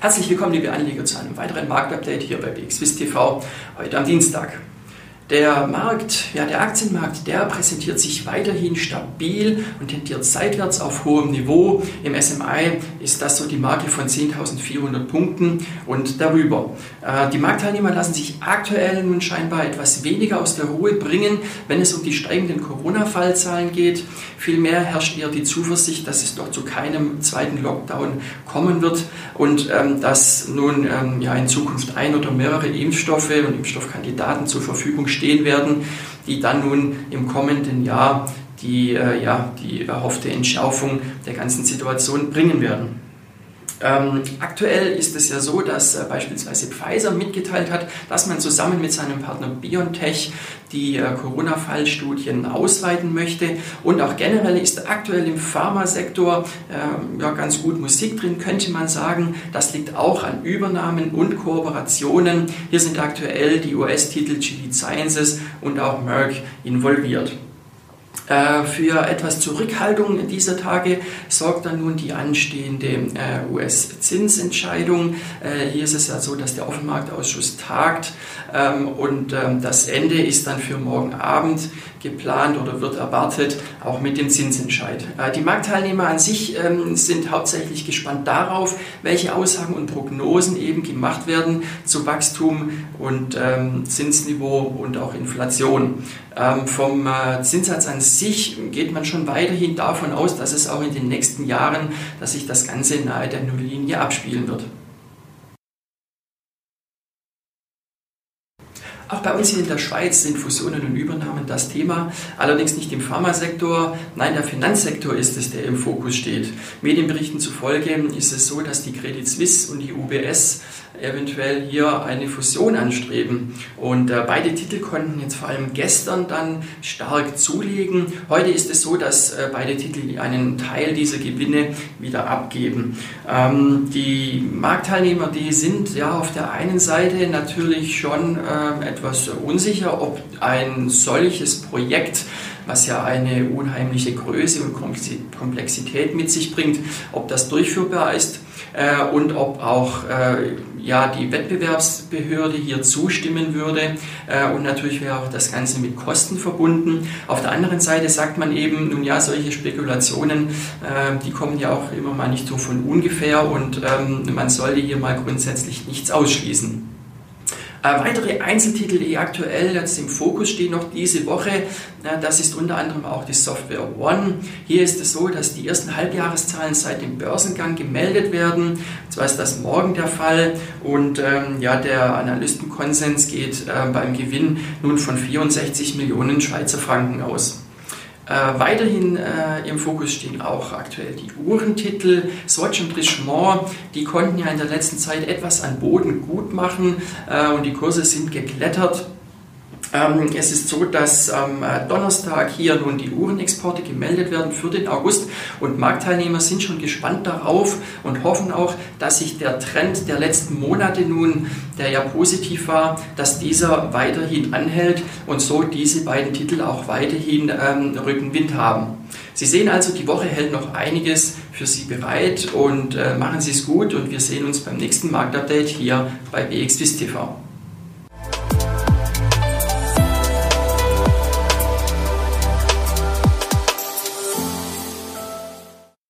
Herzlich willkommen, liebe Anleger, zu einem weiteren Marktupdate hier bei BXWIST TV heute am Dienstag. Der Markt, ja, der Aktienmarkt, der präsentiert sich weiterhin stabil und tendiert seitwärts auf hohem Niveau. Im SMI ist das so die Marke von 10.400 Punkten und darüber. Äh, die Marktteilnehmer lassen sich aktuell nun scheinbar etwas weniger aus der Ruhe bringen, wenn es um die steigenden Corona-Fallzahlen geht. Vielmehr herrscht eher die Zuversicht, dass es doch zu keinem zweiten Lockdown kommen wird und ähm, dass nun ähm, ja, in Zukunft ein oder mehrere Impfstoffe und Impfstoffkandidaten zur Verfügung stehen stehen werden, die dann nun im kommenden Jahr die, äh, ja, die erhoffte Entschärfung der ganzen Situation bringen werden. Ähm, aktuell ist es ja so, dass äh, beispielsweise Pfizer mitgeteilt hat, dass man zusammen mit seinem Partner BioNTech die äh, Corona-Fallstudien ausweiten möchte. Und auch generell ist aktuell im Pharmasektor äh, ja, ganz gut Musik drin, könnte man sagen. Das liegt auch an Übernahmen und Kooperationen. Hier sind aktuell die US-Titel Chili Sciences und auch Merck involviert. Äh, für etwas Zurückhaltung dieser Tage sorgt dann nun die anstehende äh, US-Zinsentscheidung. Äh, hier ist es ja so, dass der Offenmarktausschuss tagt ähm, und ähm, das Ende ist dann für morgen Abend geplant oder wird erwartet, auch mit dem Zinsentscheid. Die Marktteilnehmer an sich ähm, sind hauptsächlich gespannt darauf, welche Aussagen und Prognosen eben gemacht werden zu Wachstum und Zinsniveau und auch Inflation. Vom Zinssatz an sich geht man schon weiterhin davon aus, dass es auch in den nächsten Jahren, dass sich das Ganze nahe der Nulllinie abspielen wird. Auch bei uns hier in der Schweiz sind Fusionen und Übernahmen das Thema, allerdings nicht im Pharmasektor, nein, der Finanzsektor ist es, der im Fokus steht. Medienberichten zufolge ist es so, dass die Credit Suisse und die UBS eventuell hier eine Fusion anstreben. Und äh, beide Titel konnten jetzt vor allem gestern dann stark zulegen. Heute ist es so, dass äh, beide Titel einen Teil dieser Gewinne wieder abgeben. Ähm, die Marktteilnehmer, die sind ja auf der einen Seite natürlich schon äh, etwas unsicher, ob ein solches Projekt was ja eine unheimliche Größe und Komplexität mit sich bringt, ob das durchführbar ist äh, und ob auch äh, ja, die Wettbewerbsbehörde hier zustimmen würde. Äh, und natürlich wäre auch das Ganze mit Kosten verbunden. Auf der anderen Seite sagt man eben, nun ja, solche Spekulationen, äh, die kommen ja auch immer mal nicht so von ungefähr und ähm, man sollte hier mal grundsätzlich nichts ausschließen. Äh, weitere Einzeltitel, die aktuell jetzt im Fokus stehen, noch diese Woche, äh, das ist unter anderem auch die Software One. Hier ist es so, dass die ersten Halbjahreszahlen seit dem Börsengang gemeldet werden. Zwar ist das morgen der Fall und ähm, ja, der Analystenkonsens geht äh, beim Gewinn nun von 64 Millionen Schweizer Franken aus. Äh, weiterhin äh, im Fokus stehen auch aktuell die Uhrentitel. Swatch und Richemont, die konnten ja in der letzten Zeit etwas an Boden gut machen äh, und die Kurse sind geklettert. Ähm, es ist so, dass am äh, Donnerstag hier nun die Uhrenexporte gemeldet werden für den August und Marktteilnehmer sind schon gespannt darauf und hoffen auch, dass sich der Trend der letzten Monate nun, der ja positiv war, dass dieser weiterhin anhält und so diese beiden Titel auch weiterhin ähm, Rückenwind haben. Sie sehen also, die Woche hält noch einiges für Sie bereit und äh, machen Sie es gut und wir sehen uns beim nächsten Marktupdate hier bei BXWIST TV.